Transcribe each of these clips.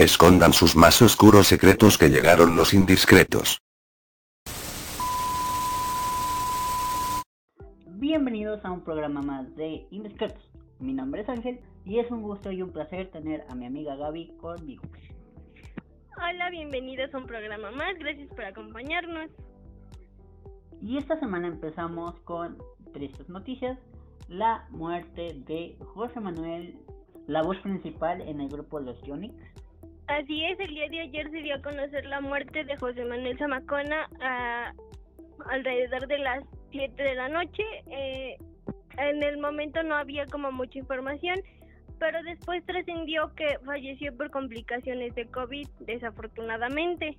Escondan sus más oscuros secretos que llegaron los indiscretos. Bienvenidos a un programa más de Indiscretos. Mi nombre es Ángel y es un gusto y un placer tener a mi amiga Gaby conmigo. Hola, bienvenidos a un programa más, gracias por acompañarnos. Y esta semana empezamos con tristes noticias. La muerte de José Manuel, la voz principal en el grupo Los Yonix. Así es, el día de ayer se dio a conocer la muerte de José Manuel Zamacona a alrededor de las 7 de la noche. Eh, en el momento no había como mucha información, pero después trascendió que falleció por complicaciones de COVID, desafortunadamente.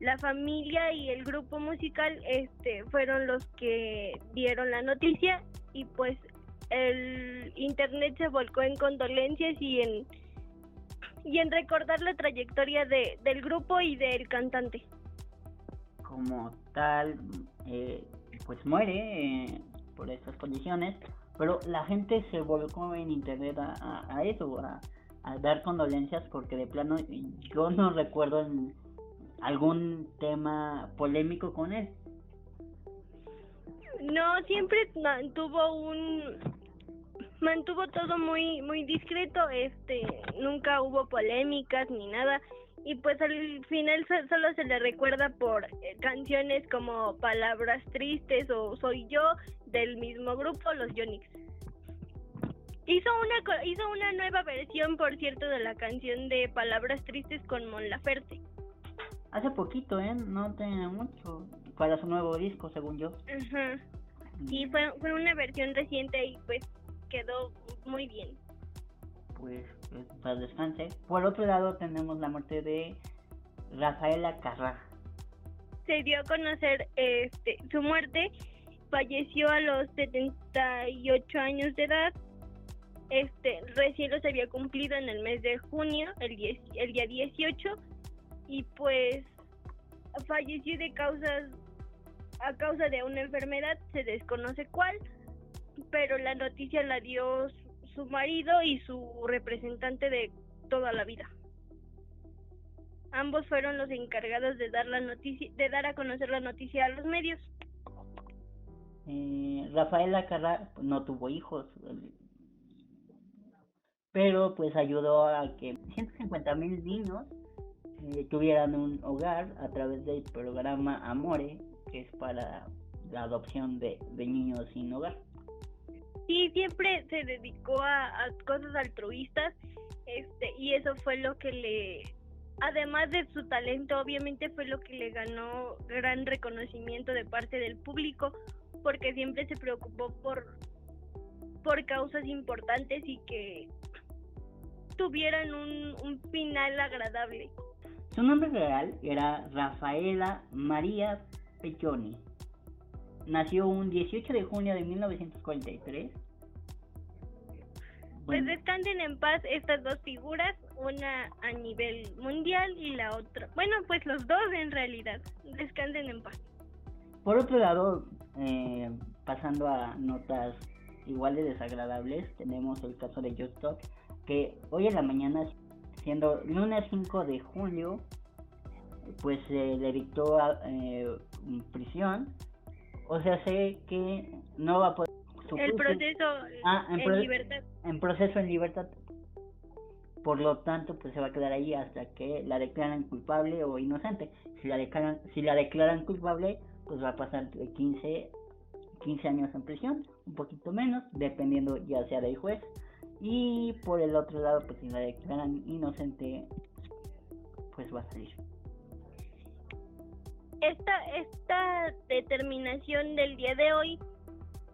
La familia y el grupo musical este, fueron los que dieron la noticia y pues el internet se volcó en condolencias y en y en recordar la trayectoria de, del grupo y del cantante. Como tal, eh, pues muere eh, por estas condiciones, pero la gente se volcó en internet a, eso, a, dar condolencias, porque de plano yo no recuerdo algún tema polémico con él. No, siempre tuvo un mantuvo todo muy muy discreto, este, nunca hubo polémicas ni nada y pues al final solo se le recuerda por eh, canciones como Palabras Tristes o Soy Yo del mismo grupo, los Yonix. Hizo una hizo una nueva versión, por cierto, de la canción de Palabras Tristes con Mon Laferte. Hace poquito, ¿eh? No tiene mucho para su nuevo disco, según yo. Ajá. Sí, fue, fue una versión reciente y pues quedó muy bien. Pues, pues, para descanse. Por otro lado tenemos la muerte de Rafaela Carrá. Se dio a conocer este, su muerte. Falleció a los 78 años de edad. Este, recién los había cumplido en el mes de junio, el, el día 18, y pues falleció de causas a causa de una enfermedad, se desconoce cuál, pero la noticia la dio su marido y su representante de toda la vida. Ambos fueron los encargados de dar la noticia, de dar a conocer la noticia a los medios. Eh, Rafaela Carrá no tuvo hijos, pero pues ayudó a que 150 mil niños eh, tuvieran un hogar a través del programa Amore, que es para la adopción de niños sin hogar sí siempre se dedicó a, cosas altruistas este y eso fue lo que le además de su talento obviamente fue lo que le ganó gran reconocimiento de parte del público porque siempre se preocupó por por causas importantes y que tuvieran un, un final agradable. Su nombre real era Rafaela María Pechoni nació un 18 de junio de 1943. Pues descansen en paz estas dos figuras, una a nivel mundial y la otra, bueno, pues los dos en realidad, descansen en paz. Por otro lado, eh, pasando a notas igual de desagradables, tenemos el caso de Just que hoy en la mañana, siendo lunes 5 de julio, pues se le dictó eh, prisión o sea, sé que no va a poder... El proceso ah, en, libertad. En proceso en libertad. Por lo tanto, pues se va a quedar ahí hasta que la declaran culpable o inocente. Si la declaran, si la declaran culpable, pues va a pasar de 15, 15 años en prisión, un poquito menos, dependiendo ya sea del juez. Y por el otro lado, pues si la declaran inocente, pues va a salir esta, esta determinación del día de hoy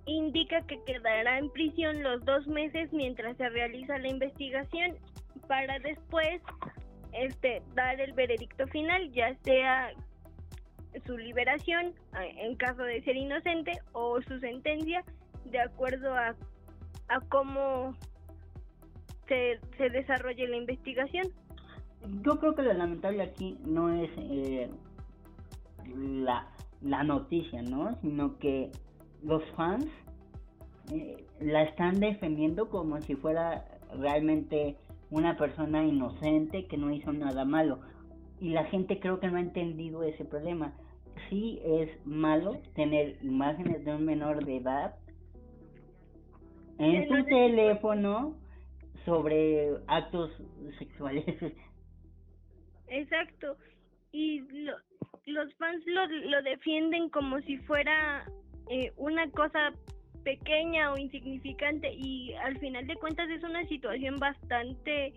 indica que quedará en prisión los dos meses mientras se realiza la investigación para después este dar el veredicto final, ya sea su liberación en caso de ser inocente o su sentencia de acuerdo a, a cómo se, se desarrolle la investigación. Yo creo que lo lamentable aquí no es eh, la, la noticia, ¿no? Sino que los fans eh, la están defendiendo como si fuera realmente una persona inocente que no hizo nada malo. Y la gente creo que no ha entendido ese problema. Sí es malo tener imágenes de un menor de edad en tu teléfono sobre actos sexuales. Exacto. Y los fans lo, lo defienden como si fuera eh, una cosa pequeña o insignificante y al final de cuentas es una situación bastante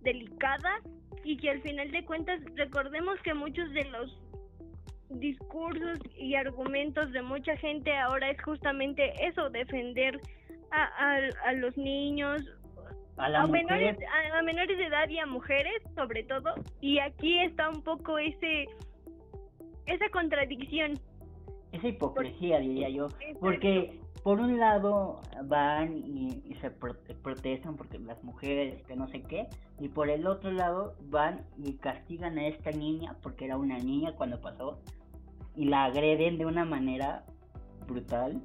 delicada y que al final de cuentas recordemos que muchos de los discursos y argumentos de mucha gente ahora es justamente eso, defender a, a, los niños, a, menores, a, menores de edad y a mujeres sobre todo. Y aquí está un poco ese esa contradicción. Esa hipocresía, diría yo. Porque por un lado van y, se protestan porque las mujeres, que no sé qué, y por el otro lado van y castigan a esta niña porque era una niña cuando pasó y la agreden de una manera brutal.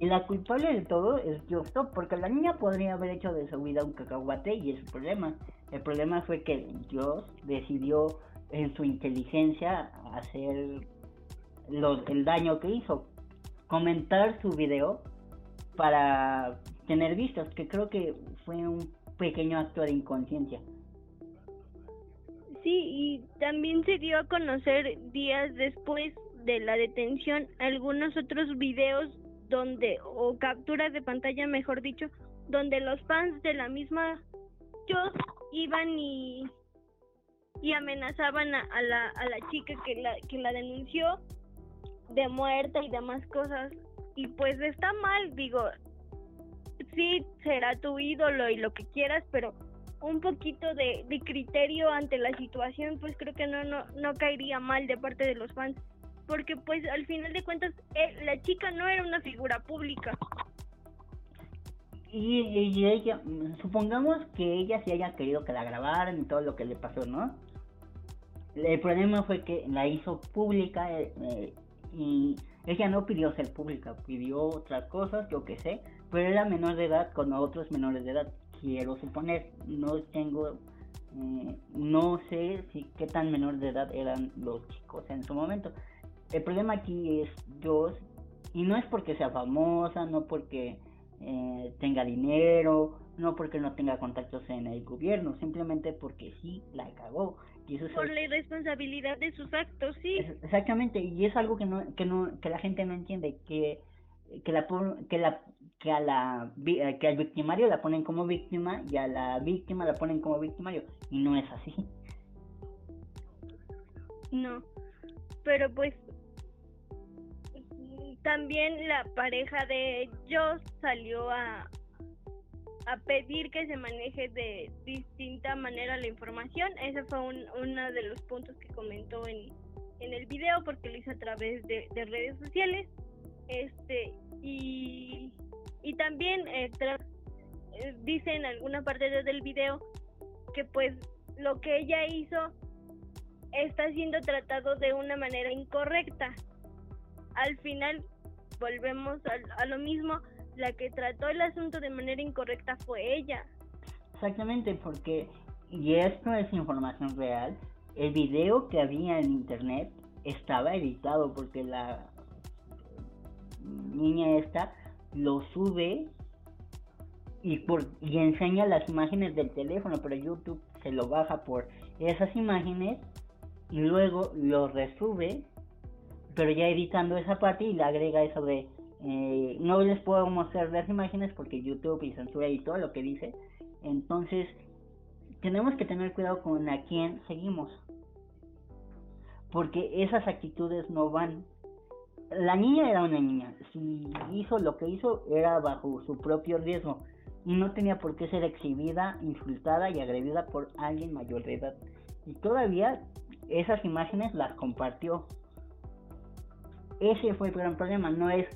Y la culpable de todo es Justo, porque la niña podría haber hecho de su vida un cacahuate y es su problema. El problema fue que Dios decidió en su inteligencia hacer los, el daño que hizo comentar su video para tener vistas, que creo que fue un pequeño acto de inconsciencia. Sí, y también se dio a conocer días después de la detención algunos otros videos donde, o capturas de pantalla mejor dicho, donde los fans de la misma yo iban y, y amenazaban a, la, a la chica que la, que la denunció de muerte y demás cosas. Y pues está mal, digo, sí será tu ídolo y lo que quieras, pero un poquito de, de criterio ante la situación, pues creo que no, no, no caería mal de parte de los fans. Porque pues al final de cuentas eh, la chica no era una figura pública. Y, y, ella, supongamos que ella sí haya querido que la grabaran y todo lo que le pasó, ¿no? El problema fue que la hizo pública eh, eh y ella no pidió ser pública, pidió otras cosas, yo que sé, pero era menor de edad con otros menores de edad, quiero suponer, no tengo, eh, no sé si qué tan menor de edad eran los chicos en su momento. El problema aquí es Dios, y no es porque sea famosa, no porque eh, tenga dinero, no porque no tenga contactos en el gobierno, simplemente porque sí la cagó por la irresponsabilidad de sus actos, sí. Exactamente, y es algo que no que no que la gente no entiende que que la que la que a la eh, que al victimario la ponen como víctima y a la víctima la ponen como victimario y no es así. No. Pero pues también la pareja de Joss salió a a pedir que se maneje de distinta manera la información. Ese fue uno de los puntos que comentó en, en el video porque lo hizo a través de, redes sociales. Este, y, y también eh, eh, dice en alguna parte del video que pues lo que ella hizo está siendo tratado de una manera incorrecta. Al final volvemos a lo mismo, la que trató el asunto de manera incorrecta fue ella. Exactamente, porque, y esto es información real, el video que había en internet estaba editado porque la niña esta lo sube y, por, y enseña las imágenes del teléfono, pero YouTube se lo baja por esas imágenes y luego lo resube, pero ya editando esa parte y le agrega eso de eh, no les puedo mostrar las imágenes porque YouTube y censura y todo lo que dice. Entonces, tenemos que tener cuidado con a quién seguimos. Porque esas actitudes no van. La niña era una niña. Si hizo lo que hizo, era bajo su propio riesgo. Y no tenía por qué ser exhibida, insultada y agredida por alguien mayor de edad. Y todavía esas imágenes las compartió. Ese fue el gran problema. No es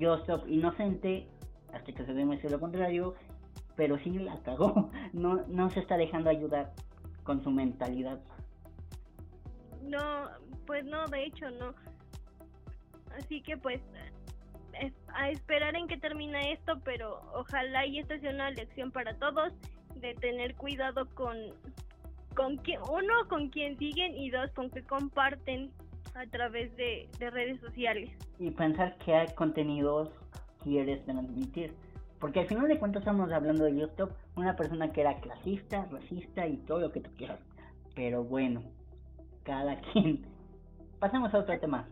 Joseph inocente hasta que se demuestre lo contrario, pero sí la cagó, no, no se está dejando ayudar con su mentalidad. No, pues no, de hecho no. Así que pues a esperar en que termine esto, pero ojalá y esta sea una lección para todos de tener cuidado con, con quien, uno, con quien siguen y dos, con que comparten a través de, de redes sociales. Y pensar qué contenidos quieres transmitir. Porque al final de cuentas estamos hablando de YouTube, una persona que era clasista, racista y todo lo que tú quieras. Pero bueno, cada quien. Pasemos a otro tema.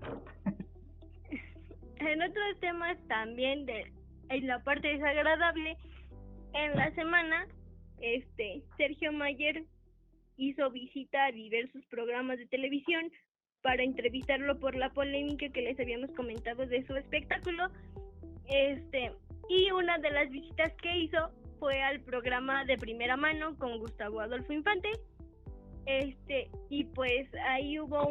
en otros temas también de en la parte desagradable, en la semana, este Sergio Mayer hizo visita a diversos programas de televisión para entrevistarlo por la polémica que les habíamos comentado de su espectáculo. Este, y una de las visitas que hizo fue al programa de primera mano con Gustavo Adolfo Infante. Este, y pues ahí hubo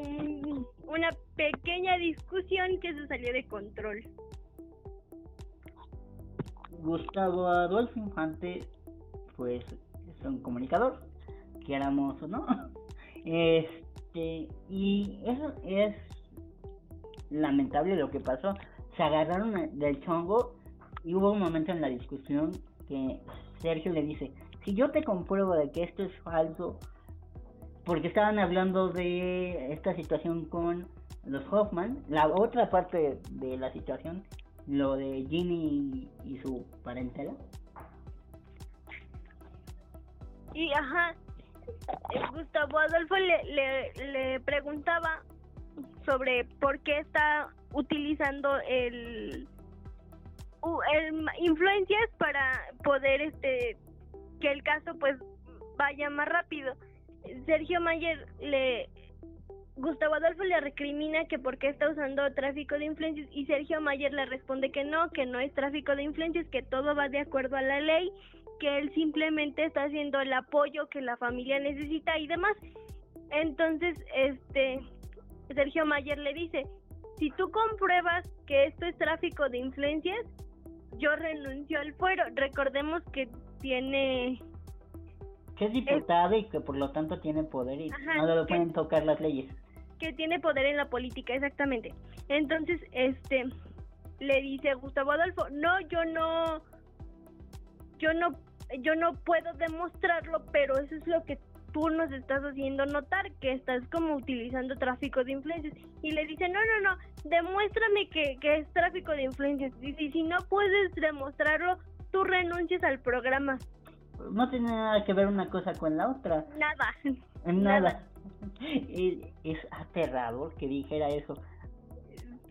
una pequeña discusión que se salió de control. Gustavo Adolfo Infante, pues es un comunicador, queramos o no. Este, y eso es lamentable lo que pasó. Se agarraron del chongo y hubo un momento en la discusión que Sergio le dice, si yo te compruebo de que esto es falso, porque estaban hablando de esta situación con los Hoffman, la otra parte de la situación, lo de Ginny y su parentela. Y ajá, Gustavo Adolfo le, le, preguntaba sobre por qué está utilizando el influencias para poder este que el caso pues vaya más rápido. Sergio Mayer le Gustavo Adolfo le recrimina que por qué está usando tráfico de influencias y Sergio Mayer le responde que no, que no es tráfico de influencias, que todo va de acuerdo a la ley, que él simplemente está haciendo el apoyo que la familia necesita y demás. Entonces, este Sergio Mayer le dice, si tú compruebas que esto es tráfico de influencias, yo renuncio al fuero. Recordemos que tiene... Que es diputado y que por lo tanto tiene poder y no lo pueden tocar las leyes. Que tiene poder en la política, exactamente. Entonces, este, le dice Gustavo Adolfo, no, yo no, yo no, yo no puedo demostrarlo, pero eso es lo que tú nos estás haciendo notar que estás como utilizando tráfico de influencias. Y le dice, no, no, no, demuéstrame que, que es tráfico de influencias. Y si, no puedes demostrarlo, tú renuncias al programa. No tiene nada que ver una cosa con la otra. Nada. Nada. Es, aterrador que dijera eso.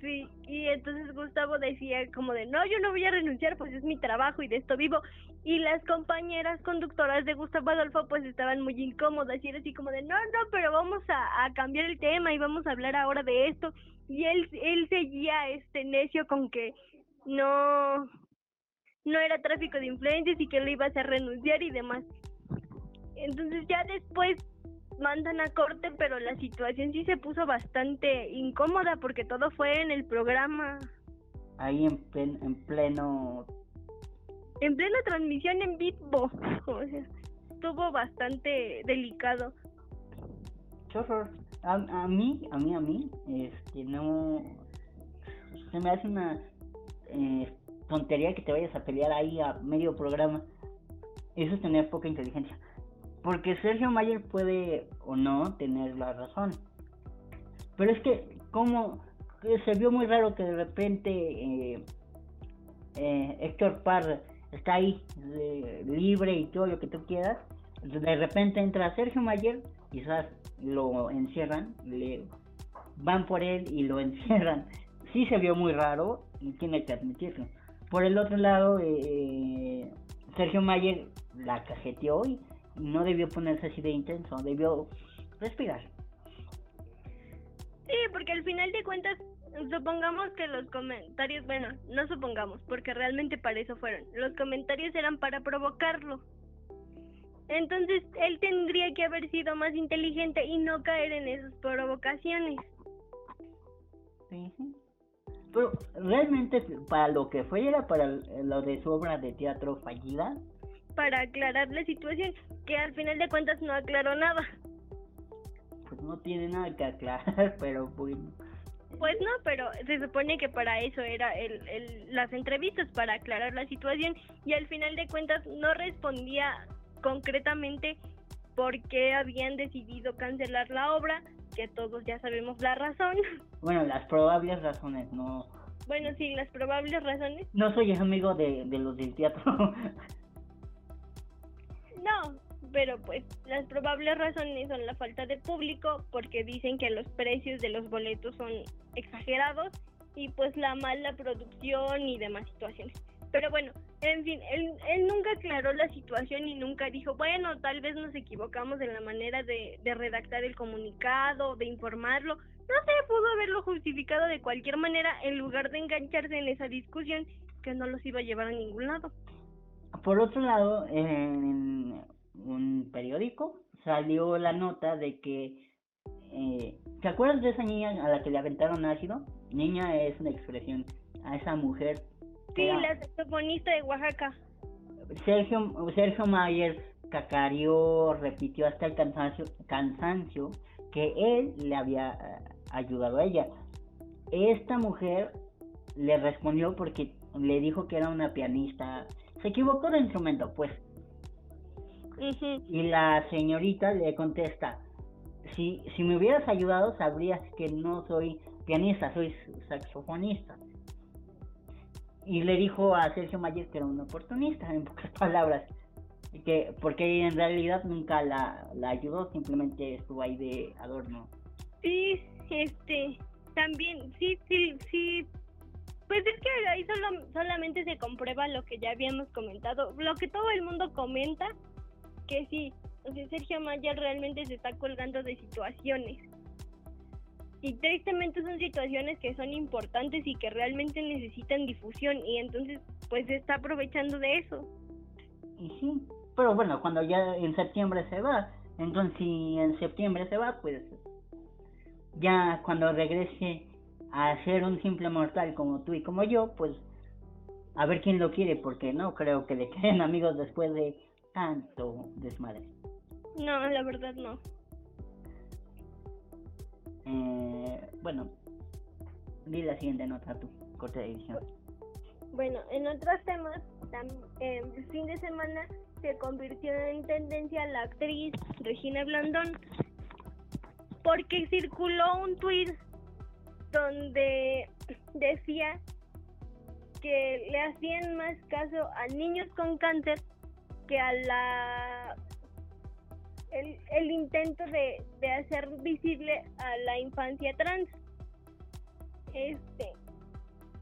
Sí, y entonces Gustavo decía como de, no, yo no voy a renunciar, pues es mi trabajo y de esto vivo y las compañeras conductoras de Gustavo Adolfo pues estaban muy incómodas y era así como de no, no, pero vamos a, cambiar el tema y vamos a hablar ahora de esto y él, él seguía este necio con que no, no era tráfico de influencias y que lo iba a renunciar y demás. Entonces ya después mandan a corte, pero la situación sí se puso bastante incómoda porque todo fue en el programa. Ahí en, en pleno en plena transmisión en vivo. O sea, estuvo bastante delicado. A, a mí, a mí, a mí, este, no. Se me hace una eh, tontería que te vayas a pelear ahí a medio programa. Eso es tener poca inteligencia. Porque Sergio Mayer puede o no tener la razón. Pero es que, como se vio muy raro que de repente eh, eh, Héctor Parr está ahí libre y todo lo que tú quieras. De repente entra Sergio Mayer, quizás lo encierran, le van por él y lo encierran. Sí se vio muy raro y tiene que admitirlo. Por el otro lado, eh, Sergio Mayer la cajeteó y no debió ponerse así de intenso, debió respirar. Sí, porque al final de cuentas Supongamos que los comentarios, bueno, no supongamos, porque realmente para eso fueron. Los comentarios eran para provocarlo. Entonces él tendría que haber sido más inteligente y no caer en esas provocaciones. Pero realmente para lo que fue era para lo de su obra de teatro fallida. Para aclarar la situación, que al final de cuentas no aclaró nada. Pues no tiene nada que aclarar, pero bueno. Pues no, pero se supone que para eso era el, el, las entrevistas, para aclarar la situación y al final de cuentas no respondía concretamente por qué habían decidido cancelar la obra, que todos ya sabemos la razón. Bueno, las probables razones, no. Bueno, sí, las probables razones. No soy amigo de, de los del teatro. no, pero pues las probables razones son la falta de público, porque dicen que los precios de los boletos son exagerados y pues la mala producción y demás situaciones. Pero bueno, en fin, él, él nunca aclaró la situación y nunca dijo, bueno, tal vez nos equivocamos en la manera de, de redactar el comunicado, de informarlo. No sé, pudo haberlo justificado de cualquier manera en lugar de engancharse en esa discusión que no los iba a llevar a ningún lado. Por otro lado, en un periódico salió la nota de que eh, ¿te acuerdas de esa niña a la que le aventaron ácido? Niña es una expresión a esa mujer. Sí, la saxofonista de Oaxaca. Sergio, Sergio Mayer cacareó, repitió hasta el cansancio, cansancio que él le había eh, ayudado a ella. Esta mujer le respondió porque le dijo que era una pianista. Se equivocó de instrumento, pues. Y la señorita le contesta, si, si me hubieras ayudado sabrías que no soy pianista, soy saxofonista. Y le dijo a Sergio Mayer que era un oportunista, en pocas palabras. Que, porque en realidad nunca la, la ayudó, simplemente estuvo ahí de adorno. Sí, este, también, sí, sí, sí. Pues es que ahí solo, solamente se comprueba lo que ya habíamos comentado, lo que todo el mundo comenta, que sí, o sea, Sergio Mayer realmente se está colgando de situaciones. Y tristemente son situaciones que son importantes y que realmente necesitan difusión y entonces pues se está aprovechando de eso. Y sí, pero bueno, cuando ya en septiembre se va, entonces si en septiembre se va, pues ya cuando regrese a ser un simple mortal como tú y como yo, pues a ver quién lo quiere, porque no creo que le queden amigos después de tanto desmadre. No, la verdad no. Eh, bueno, di la siguiente nota tu corte de edición. Bueno, en otros temas, el fin de semana se convirtió en tendencia la actriz Regina Blandón porque circuló un tweet donde decía que le hacían más caso a niños con cáncer que a la el, el intento de, de hacer visible a la infancia trans. Este,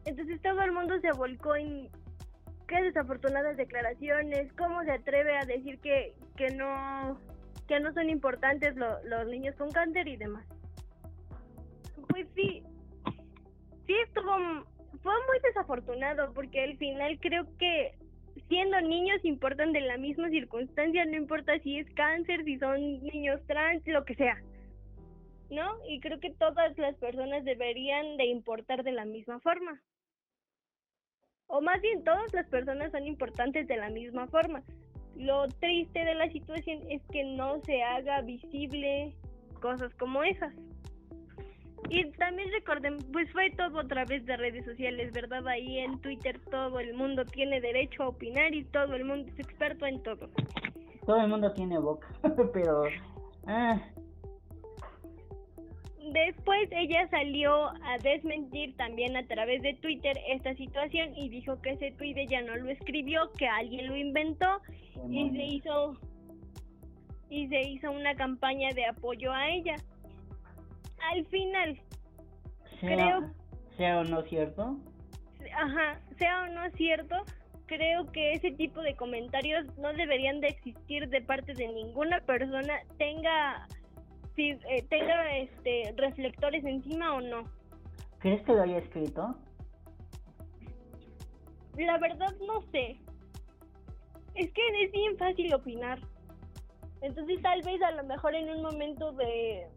entonces todo el mundo se volcó en qué desafortunadas declaraciones, cómo se atreve a decir que, que no que no son importantes los niños con cáncer y demás. Pues sí, sí estuvo, fue muy desafortunado porque al final creo que siendo niños importan de la misma circunstancia, no importa si es cáncer, si son niños trans, lo que sea. ¿No? Y creo que todas las personas deberían de importar de la misma forma. O más bien, todas las personas son importantes de la misma forma. Lo triste de la situación es que no se haga visible cosas como esas. Y también recuerden, pues fue todo a través de redes sociales, ¿verdad? Ahí en Twitter todo el mundo tiene derecho a opinar y todo el mundo es experto en todo. Todo el mundo tiene boca, pero... Ah. Después ella salió a desmentir también a través de Twitter esta situación y dijo que ese tweet ella no lo escribió, que alguien lo inventó y se hizo y se hizo una campaña de apoyo a ella al final, sea, creo... Sea o no cierto. Ajá, sea o no cierto, creo que ese tipo de comentarios no deberían de existir de parte de ninguna persona, tenga si eh, tenga este reflectores encima o no. ¿Crees que lo haya escrito? La verdad no sé. Es que es bien fácil opinar. Entonces tal vez a lo mejor en un momento de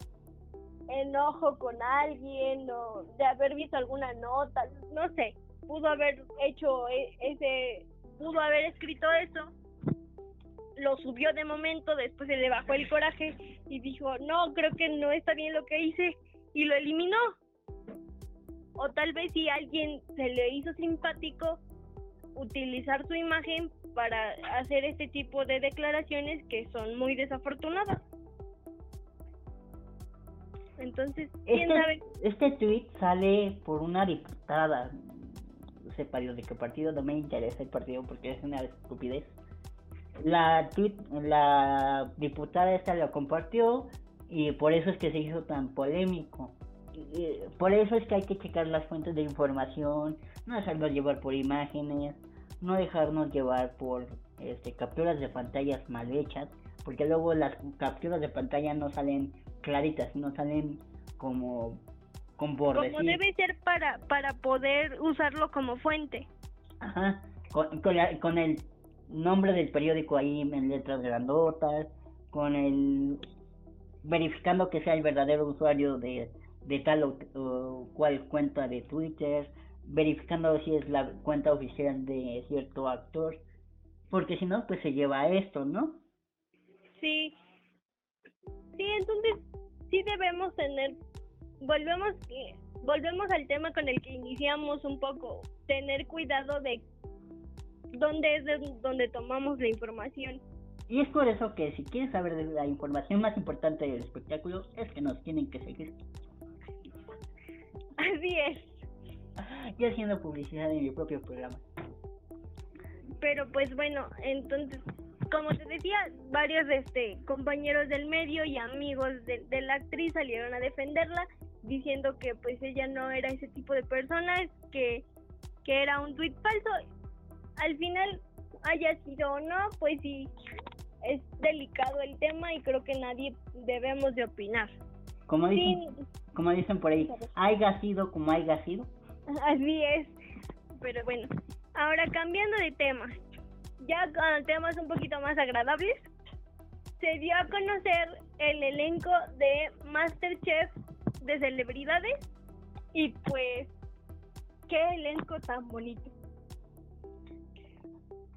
enojo con alguien o de haber visto alguna nota, no sé, pudo haber hecho e, ese, pudo haber escrito eso, lo subió de momento, después se le bajó el coraje y dijo, no, creo que no está bien lo que hice y lo eliminó. O tal vez si alguien se le hizo simpático utilizar su imagen para hacer este tipo de declaraciones que son muy desafortunadas. Entonces, ¿quién Este, sabe? este tweet sale por una diputada. No sé de qué partido, no me interesa el partido porque es una estupidez. La tweet, la diputada esta lo compartió y por eso es que se hizo tan polémico. Y Por eso es que hay que checar las fuentes de información, no dejarnos llevar por imágenes, no dejarnos llevar por este, capturas de pantallas mal hechas, porque luego las capturas de pantalla no salen claritas, no salen como con por Como debe ser para, para poder usarlo como fuente. Ajá, con, con, la- con el nombre del periódico ahí en letras grandotas, con el verificando que sea el verdadero usuario de, de tal o, o cual cuenta de Twitter, verificando si es la cuenta oficial de cierto actor, porque si no, pues se lleva a esto, ¿no? Sí. Sí, entonces sí debemos tener volvemos volvemos al tema con el que iniciamos un poco, tener cuidado de dónde es de donde tomamos la información. Y es por eso que si quieres saber de la información más importante del espectáculo, es que nos tienen que seguir. Así es. Y haciendo publicidad en mi propio programa. Pero pues bueno, entonces, como te decía, varios este compañeros del medio y amigos de, de la actriz salieron a defenderla diciendo que pues ella no era ese tipo de persona, que que era un tuit falso. Al final haya sido o no, pues sí es delicado el tema y creo que nadie debemos de opinar. Como Sí, dicen, como dicen por ahí, haya sido como haya sido. Así es. Pero bueno, ahora cambiando de tema, ya con temas un poquito más agradables, se dio a conocer el elenco de Masterchef de celebridades y pues, qué elenco tan bonito.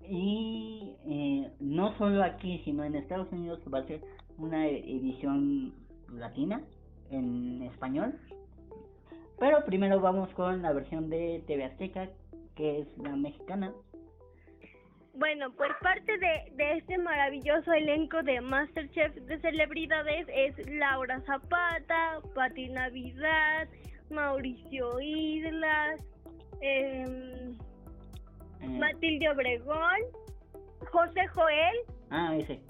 Y eh, no solo aquí, sino en Estados Unidos va a ser una edición latina en español. Pero primero vamos con la versión de TV Azteca, que es la mexicana. Bueno, pues parte de, de este maravilloso elenco de Masterchef de celebridades es Laura Zapata, Pati Navidad, Mauricio Islas, em, Eh, Matilde Obregón, José Joel, ah, ese.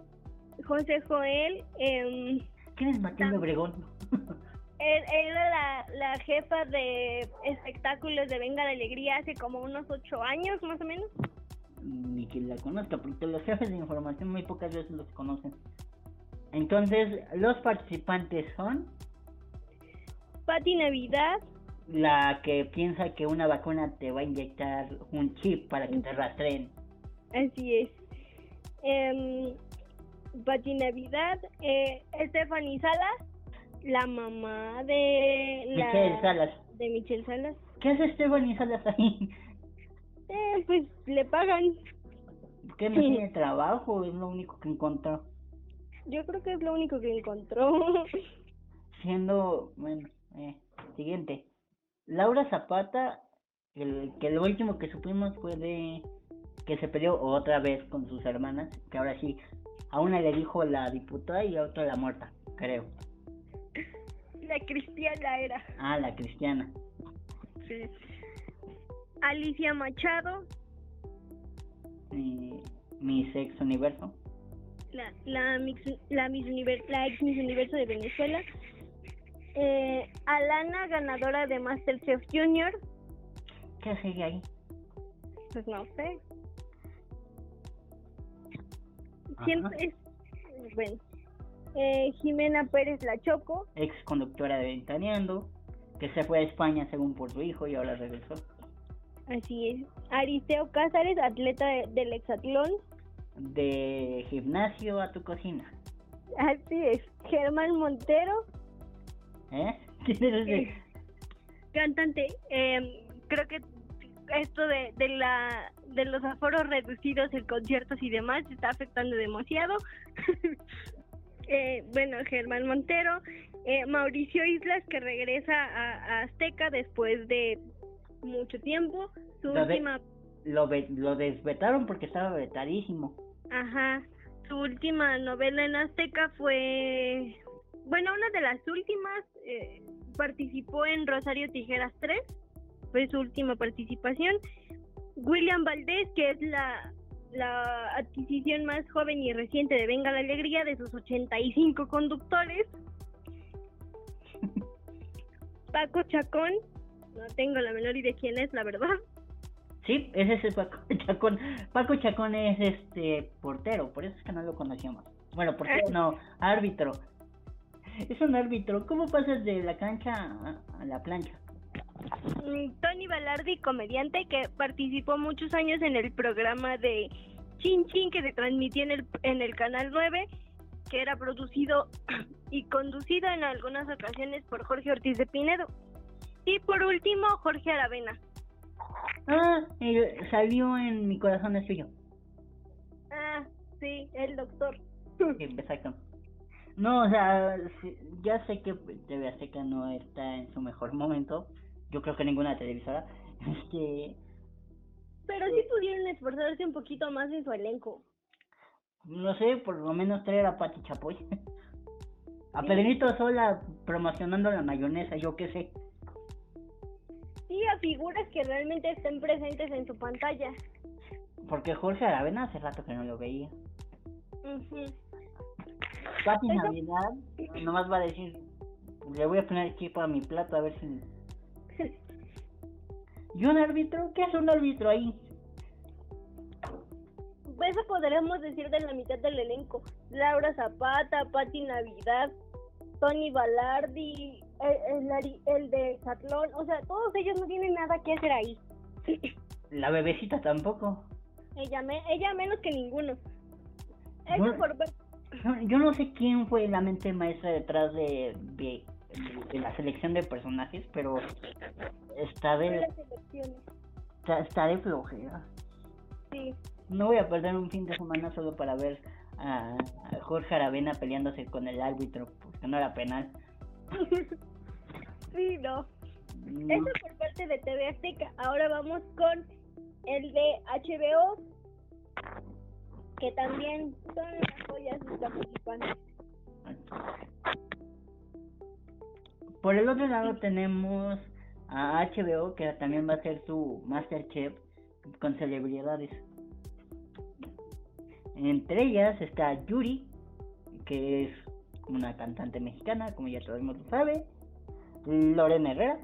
José Joel, em, ¿Quién es Matilde Obregón? él, él era la, la jefa de espectáculos de Venga la Alegría hace como unos ocho años más o menos. Ni que la conozca, porque los jefes de información muy pocas veces los conocen. Entonces, los participantes son Pati Navidad, la que piensa que una vacuna te va a inyectar un chip para que te rastreen. así es. Em, Pati Navidad, eh, Stephanie Salas, la mamá de la Michelle Salas. de Michelle Salas. ¿Qué hace Stephanie Salas ahí? Eh, pues le pagan. ¿Qué no tiene trabajo? Es lo único que encontró. Yo creo que es lo único que encontró. Siendo, bueno, eh, siguiente. Laura Zapata, el que lo último que supimos fue de que se peleó otra vez con sus hermanas, que ahora sí, a una le dijo la diputada y a otra la muerta, creo. la cristiana era. Ah, la cristiana. Sí. Alicia Machado, Eh, mi sex universo. la, la, mix, la, Miss la ex Miss Universo de Venezuela. Eh, Alana, ganadora de Masterchef Junior. ¿Qué ella ahí? Pues no sé. Siempre es. Bueno. Eh, Jimena Pérez La Choco. Ex conductora de Ventaneando, que se fue a España según por su hijo y ahora regresó. Así es. Aristeo Cázares, atleta de- del hexatlón. De gimnasio a tu cocina. Así es. Germán Montero, ¿Eh? ¿Quién cantante. Eh, creo que esto de, de la de los aforos reducidos en conciertos y demás está afectando demasiado. Eh, bueno, Germán Montero, eh, Mauricio Islas que regresa a, a Azteca después de mucho tiempo. Su David- última lo, ve- lo desvetaron porque estaba vetadísimo. Ajá. Su última novela en Azteca fue, bueno, una de las últimas, eh, participó en Rosario Tijeras 3, fue su última participación. William Valdés, que es la, la adquisición más joven y reciente de Venga la Alegría, de sus 85 conductores. Paco Chacón, no tengo la menor idea de quién es, la verdad. Sí, ese es el Paco Chacón. Paco Chacón es este portero, por eso es que no lo conocíamos. Bueno, portero no, árbitro. Es un árbitro. ¿Cómo pasas de la cancha a, a la plancha? Mm, Tony Balardi, comediante que participó muchos años en el programa de Chin Chin que se transmitía en el, en el Canal 9, que era producido y conducido en algunas ocasiones por Jorge Ortiz de Pinedo. Y por último, Jorge Aravena. Ah, salió en Mi corazón es tuyo. Ah, sí, el doctor. Sí, exacto. No, o sea, sí, ya sé que TV Azteca no está en su mejor momento. Yo creo que ninguna televisora. Este, Pero sí pudieron esforzarse un poquito más en su elenco. no sé, por lo menos traer a Pati Chapoy. A Pedrito Sola promocionando la mayonesa, yo qué sé. A figuras que realmente estén presentes en su pantalla. Porque Jorge Aravena hace rato que no lo veía. Ujú. Pati Eso- Navidad nomás va a decir, le voy a poner equipo a mi plato a ver si... ¿Y un árbitro? ¿Qué es un árbitro ahí? Eso podríamos decir de la mitad del elenco. Laura Zapata, Patti Navidad, Tony Balardi, el, el, el de Zatlón. O sea, todos ellos no tienen nada que hacer ahí. La bebecita tampoco. ella, me, ella menos que ninguno. Bueno. por. Yo, no sé quién fue la mente maestra detrás de, de, de la selección de personajes, pero está de, está, está de flojera. Sí. No voy a perder un fin de semana solo para ver a, a Jorge Aravena peleándose con el árbitro, porque no era penal. sí, no. No, Eso por parte de TV Azteca. Ahora vamos con el de HBO, que también son las joyas sus participantes. Por el otro lado tenemos a HBO, que también va a ser su Masterchef con celebridades. Entre ellas está Yuri, que es una cantante mexicana, como ya todo el mundo sabe. Lorena Herrera,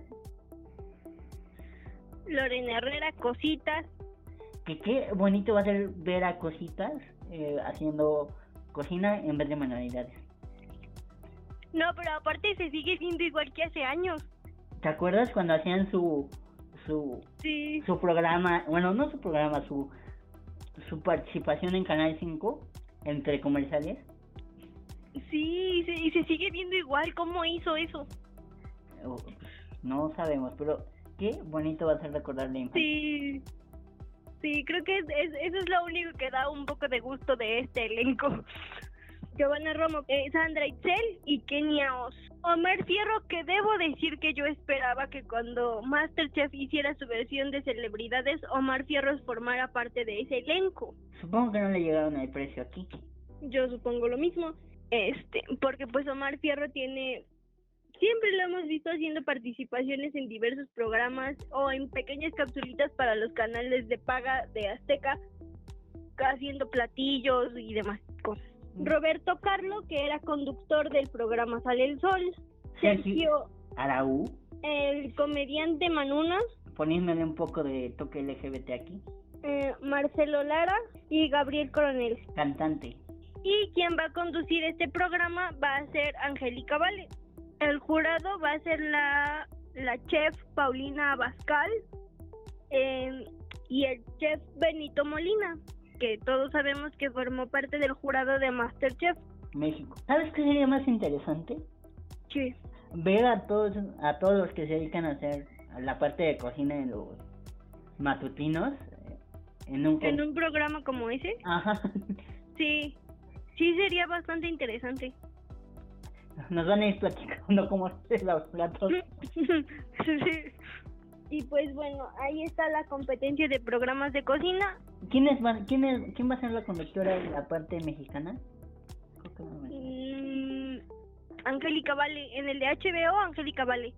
Lorena Herrera, Cositas, que qué bonito va a ser ver a cositas eh, haciendo cocina en vez de manualidades. No, pero aparte se sigue viendo igual que hace años. ¿Te acuerdas cuando hacían su su Sí. su programa, bueno, no su programa, su su participación en Canal 5 entre comerciales? Sí, y se, y se sigue viendo igual. ¿Cómo hizo eso? No sabemos, pero qué bonito va a ser recordar la infancia. Sí. Sí, creo que es, es- eso es lo único que da un poco de gusto de este elenco. Giovanna Romo, eh, Sandra Itzel y Kenia Oz. Omar Fierro, que debo decir que yo esperaba que cuando Masterchef hiciera su versión de celebridades, Omar Fierro formara parte de ese elenco. Supongo que no le llegaron al precio aquí. Yo supongo lo mismo. Este, porque pues Omar Fierro tiene siempre lo hemos visto haciendo participaciones en diversos programas o en pequeñas capsulitas para los canales de paga de Azteca, haciendo platillos y demás cosas. Roberto Carlo, que era conductor del programa Sale el Sol, Sergio, Araú, el comediante Manunas, ponídmele un poco de toque LGBT aquí. eh, Marcelo Lara y Gabriel Coronel. Cantante. Y quien va a conducir este programa va a ser Angélica Vale. El jurado va a ser la, la chef Paulina Abascal eh, y el chef Benito Molina, que todos sabemos que formó parte del jurado de Masterchef. México. ¿Sabes qué sería más interesante? Sí. Ver a todos a todos los que se dedican a hacer la parte de cocina en los matutinos eh, en un En un programa como ese, Ajá. sí, sí sería bastante interesante. Nos van a ir platicando cómo hacer los platos. Sí. Y pues bueno, ahí está la competencia de programas de cocina. ¿Quién, es, quién, es, ¿Quién va a ser la conductora de la parte mexicana? Mm, Angélica Vale, en el de HBO, Angélica Vale.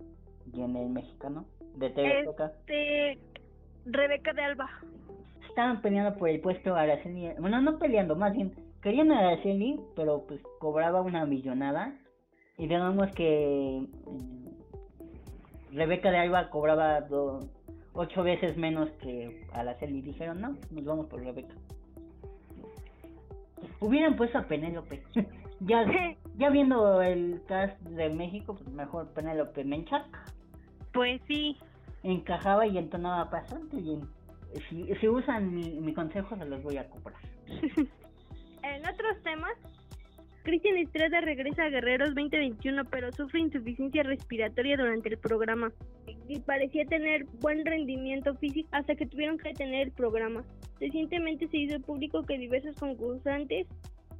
¿Y en el mexicano? De TV. Este, Rebeca de Alba. Estaban peleando por el puesto Araceli. Bueno, no peleando, más bien querían a Araceli, pero pues cobraba una millonada. Y digamos que mm, Rebeca de Alba cobraba do- ocho veces menos que Araceli. Dijeron, no, nos vamos por Rebeca. Hubieran puesto a Penélope. ya, ya viendo el cast de México, pues mejor Penélope Menchac. Pues sí. Encajaba y entonaba bastante bien. Si, si usan mi, mi consejo, se los voy a comprar. En otros temas, Cristian Estrada regresa a Guerreros 2021, pero sufre insuficiencia respiratoria durante el programa. Y parecía tener buen rendimiento físico hasta que tuvieron que detener el programa. Recientemente se hizo público que diversos concursantes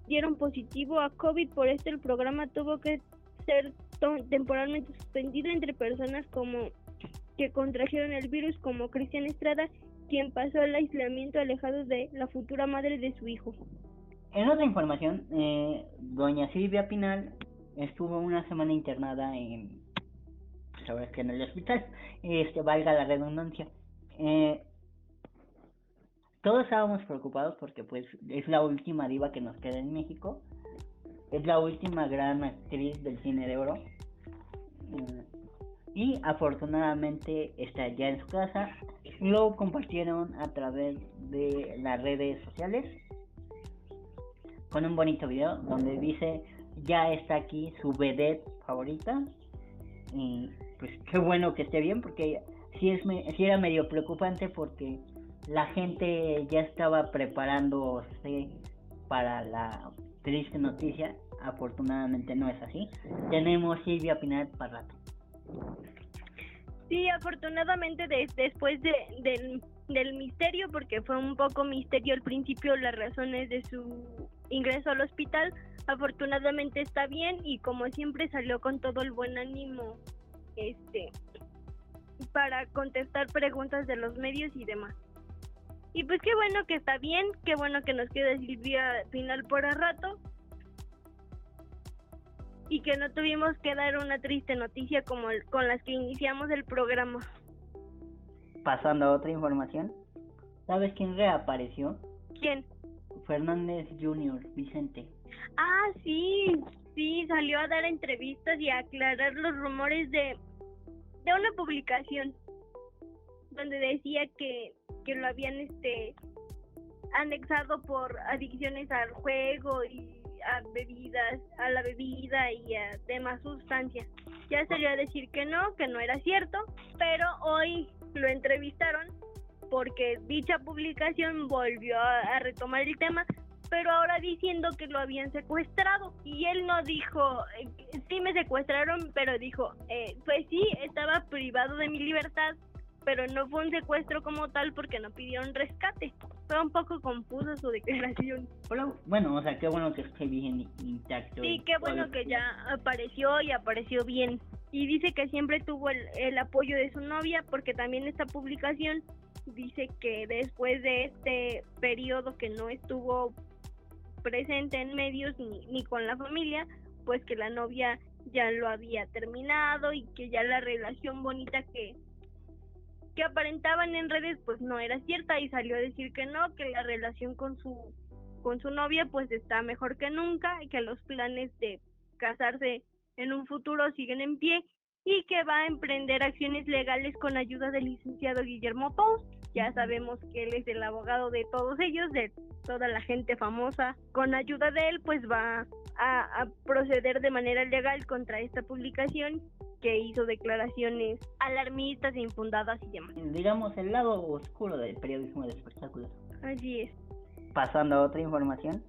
dieron positivo a COVID, por esto el programa tuvo que ser temporalmente suspendido entre personas como que contrajeron el virus, como Cristian Estrada, quien pasó el aislamiento alejado de la futura madre de su hijo. En otra información, eh, doña Silvia Pinal estuvo una semana internada en, pues ahora es que en el hospital, este, valga la redundancia. Eh, todos estábamos preocupados porque pues es la última diva que nos queda en México, es la última gran actriz del cine de oro. Y afortunadamente está ya en su casa. Lo compartieron a través de las redes sociales con un bonito video donde dice ya está aquí su vedette favorita y pues qué bueno que esté bien porque sí es sí era medio preocupante porque la gente ya estaba preparándose para la triste noticia. Afortunadamente no es así. Tenemos Silvia Pinal para rato. Sí, afortunadamente des- después de, del, del misterio, porque fue un poco misterio al principio las razones de su ingreso al hospital, afortunadamente está bien y como siempre salió con todo el buen ánimo este para contestar preguntas de los medios y demás. Y pues qué bueno que está bien, qué bueno que nos queda Silvia final por el rato y que no tuvimos que dar una triste noticia como el- con las que iniciamos el programa. pasando a otra información ¿sabes quién reapareció? ¿Quién? Fernández Jr. Vicente Ah, sí, sí, salió a dar entrevistas y a aclarar los rumores de, de una publicación donde decía que, que lo habían este anexado por adicciones al juego y a bebidas, a la bebida y a demás sustancias. Ya salió a decir que no, que no era cierto, pero hoy lo entrevistaron porque dicha publicación volvió a, retomar el tema, pero ahora diciendo que lo habían secuestrado. Y él no dijo, eh, sí me secuestraron, pero dijo, eh, pues sí, estaba privado de mi libertad, pero no fue un secuestro como tal porque no pidieron rescate. Fue un poco confusa su declaración. Bueno o sea qué bueno que esté bien intacto Sí, qué bueno que ya apareció y apareció bien. Y dice que siempre tuvo el, el apoyo de su novia porque también esta publicación dice que después de este periodo que no estuvo presente en medios ni, con la familia, pues que la novia ya lo había terminado y que ya la relación bonita que que aparentaban en redes pues no era cierta y salió a decir que no, que la relación con su con su novia pues está mejor que nunca y que los planes de casarse en un futuro siguen en pie y que va a emprender acciones legales con ayuda del licenciado Guillermo Pous. Ya sabemos que él es el abogado de todos ellos, de toda la gente famosa. Con ayuda de él pues va a, a proceder de manera legal contra esta publicación que hizo declaraciones alarmistas e infundadas y demás. digamos el lado oscuro del periodismo de espectáculos Así es. pasando a otra información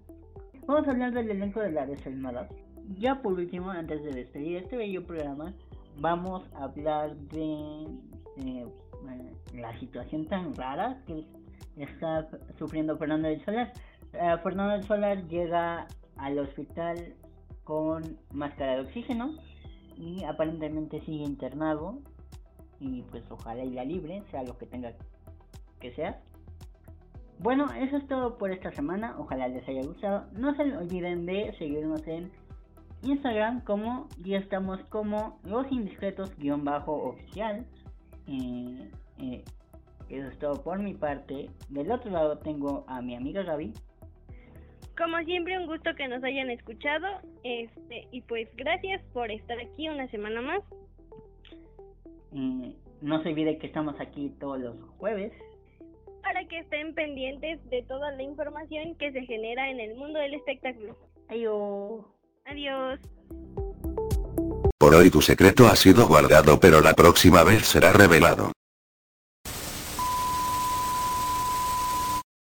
vamos a hablar del elenco de la desalmada ya por último antes de despedir este bello programa vamos a hablar de eh, la situación tan rara que está sufriendo Fernando del Solar Eh, Fernando del Solar llega al hospital con máscara de oxígeno y aparentemente sigue internado y pues ojalá y la libre, sea lo que tenga que sea. Bueno, eso es todo por esta semana, ojalá les haya gustado. No se olviden de seguirnos en Instagram como y estamos como los indiscretos guion bajo oficial. Eh, eh, eso es todo por mi parte. Del otro lado tengo a mi amiga Gaby. Como siempre, un gusto que nos hayan escuchado. Este, y pues gracias por estar aquí una semana más. Eh, no se olvide que estamos aquí todos los jueves. Para que estén pendientes de toda la información que se genera en el mundo del espectáculo. Adiós. Adiós. Por hoy tu secreto ha sido guardado pero la próxima vez será revelado.